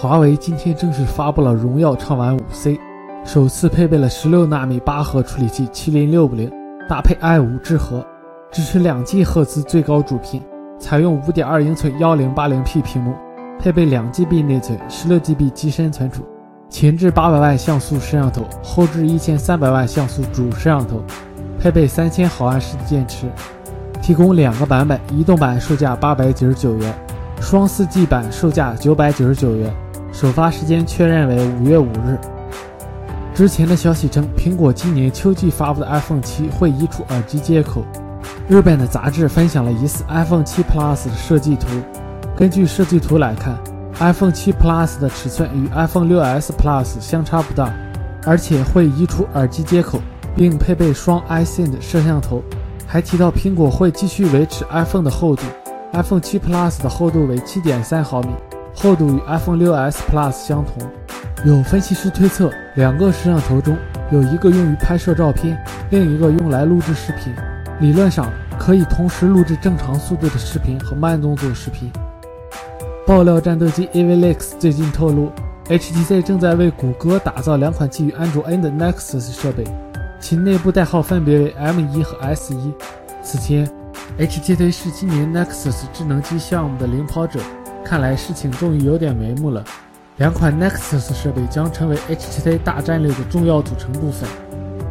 华为今天正式发布了荣耀畅玩 5C，首次配备了16纳米八核处理器麒麟650，搭配 i5 智核，支持 2G 赫兹最高主频，采用5.2英寸 1080P 屏幕，配备 2GB 内存，16GB 机身存储，前置800万像素摄像头，后置1300万像素主摄像头，配备3000毫安时的电池，提供两个版本，移动版售价899元，双 4G 版售价999元。首发时间确认为五月五日。之前的消息称，苹果今年秋季发布的 iPhone 七会移除耳机接口。日本的杂志分享了疑似 iPhone 七 Plus 的设计图。根据设计图来看，iPhone 七 Plus 的尺寸与 iPhone 六 S Plus 相差不大，而且会移除耳机接口，并配备双 iSend 摄像头。还提到苹果会继续维持 iPhone 的厚度，iPhone 七 Plus 的厚度为七点三毫米。厚度与 iPhone 6s Plus 相同。有分析师推测，两个摄像头中有一个用于拍摄照片，另一个用来录制视频。理论上可以同时录制正常速度的视频和慢动作视频。爆料战斗机 Avilex 最近透露，HTC 正在为谷歌打造两款基于安卓 N 的 Nexus 设备，其内部代号分别为 M1 和 S1。此前，HTC 是今年 Nexus 智能机项目的领跑者。看来事情终于有点眉目了。两款 Nexus 设备将成为 HTC 大战略的重要组成部分。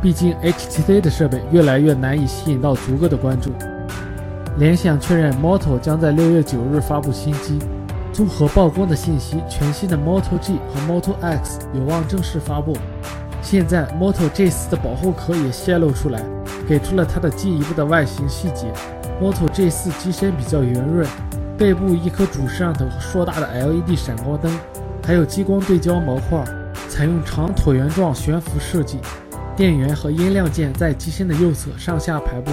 毕竟 HTC 的设备越来越难以吸引到足够的关注。联想确认 Moto 将在六月九日发布新机。综合曝光的信息，全新的 Moto G 和 Moto X 有望正式发布。现在 Moto G4 的保护壳也泄露出来，给出了它的进一步的外形细节。Moto G4 机身比较圆润。背部一颗主摄像头和硕大的 LED 闪光灯，还有激光对焦模块，采用长椭圆状悬浮设计。电源和音量键在机身的右侧上下排布，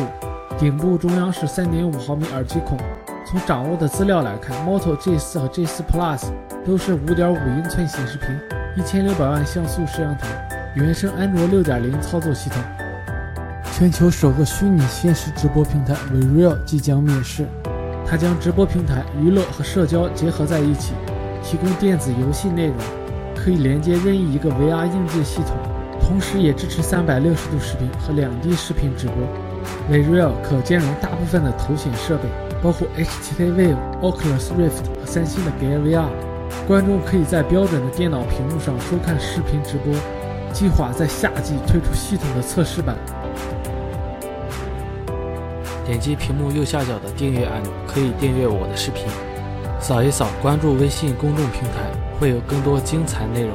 顶部中央是3.5毫米耳机孔。从掌握的资料来看，Moto G4 和 G4 Plus 都是5.5英寸显示屏，1600万像素摄像头，原生安卓6.0操作系统。全球首个虚拟现实直播平台 VReal 即将面世。它将直播平台、娱乐和社交结合在一起，提供电子游戏内容，可以连接任意一个 VR 硬件系统，同时也支持360度视频和 2D 视频直播。VReal 可兼容大部分的头显设备，包括 HTC Vive、Oculus Rift 和三星的 Gear VR。观众可以在标准的电脑屏幕上收看视频直播。计划在夏季推出系统的测试版。点击屏幕右下角的订阅按钮，可以订阅我的视频。扫一扫，关注微信公众平台，会有更多精彩内容。